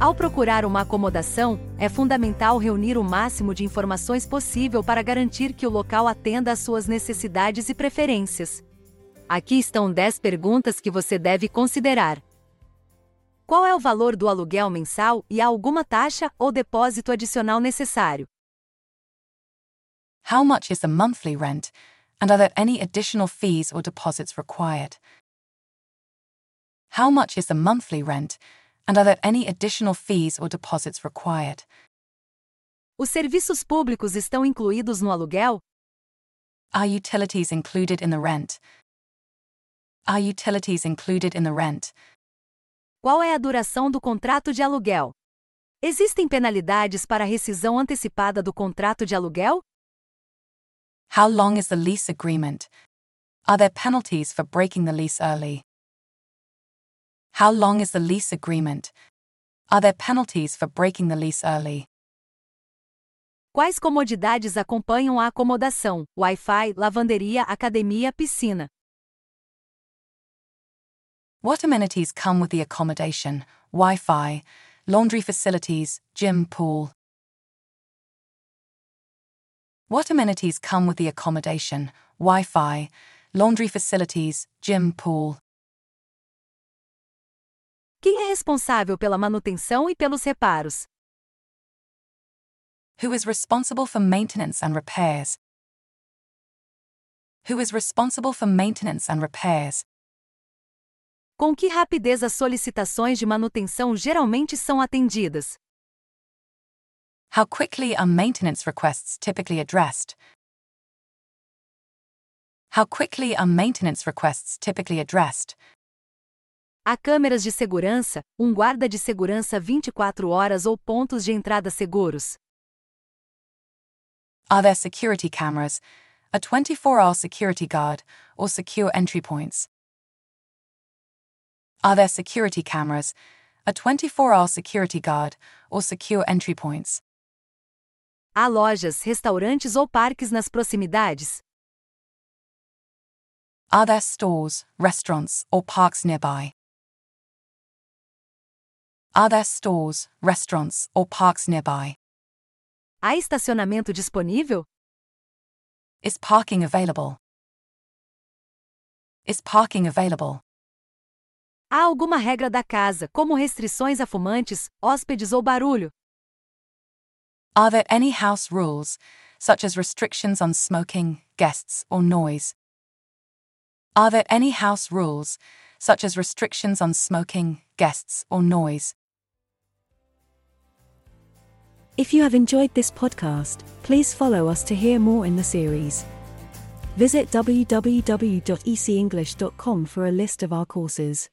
Ao procurar uma acomodação, é fundamental reunir o máximo de informações possível para garantir que o local atenda às suas necessidades e preferências. Aqui estão 10 perguntas que você deve considerar. Qual é o valor do aluguel mensal e há alguma taxa ou depósito adicional necessário? How much is the monthly rent, and are there any additional fees or deposits required? How much is the monthly rent, and are there any additional fees or deposits required? Os serviços públicos estão incluídos no aluguel? Are utilities included in the rent? Are utilities included in the rent? Qual é a duração do contrato de aluguel? Existem penalidades para a rescisão antecipada do contrato de aluguel? How long is the lease agreement? Are there penalties for breaking the lease early? How long is the lease agreement? Are there penalties for breaking the lease early? Quais comodidades acompanham a acomodação? Wi-Fi, lavanderia, academia, piscina. What amenities come with the accommodation? Wi Fi, laundry facilities, gym, pool. What amenities come with the accommodation? Wi Fi, laundry facilities, gym, pool. Quem é responsável pela manutenção e pelos reparos? Who is responsible for maintenance and repairs? Who is responsible for maintenance and repairs? Com que rapidez as solicitações de manutenção geralmente são atendidas? How quickly are maintenance requests typically addressed? How quickly are maintenance requests typically addressed? Há câmeras de segurança, um guarda de segurança 24 horas ou pontos de entrada seguros. Are there security cameras, a 24 hour security guard, or secure entry points? Are there security cameras, a 24 hour security guard, or secure entry points? Há lojas, restaurantes ou parques nas proximidades? Are there stores, restaurants, or parks nearby? Are there stores, restaurants, or parks nearby? Há estacionamento disponível? Is parking available? Is parking available? Há alguma regra da casa, como restrições a fumantes, hóspedes ou barulho? Are there any house rules, such as restrictions on smoking, guests, or noise? Are there any house rules, such as restrictions on smoking, guests, or noise? If you have enjoyed this podcast, please follow us to hear more in the series. Visit www.ecenglish.com for a list of our courses.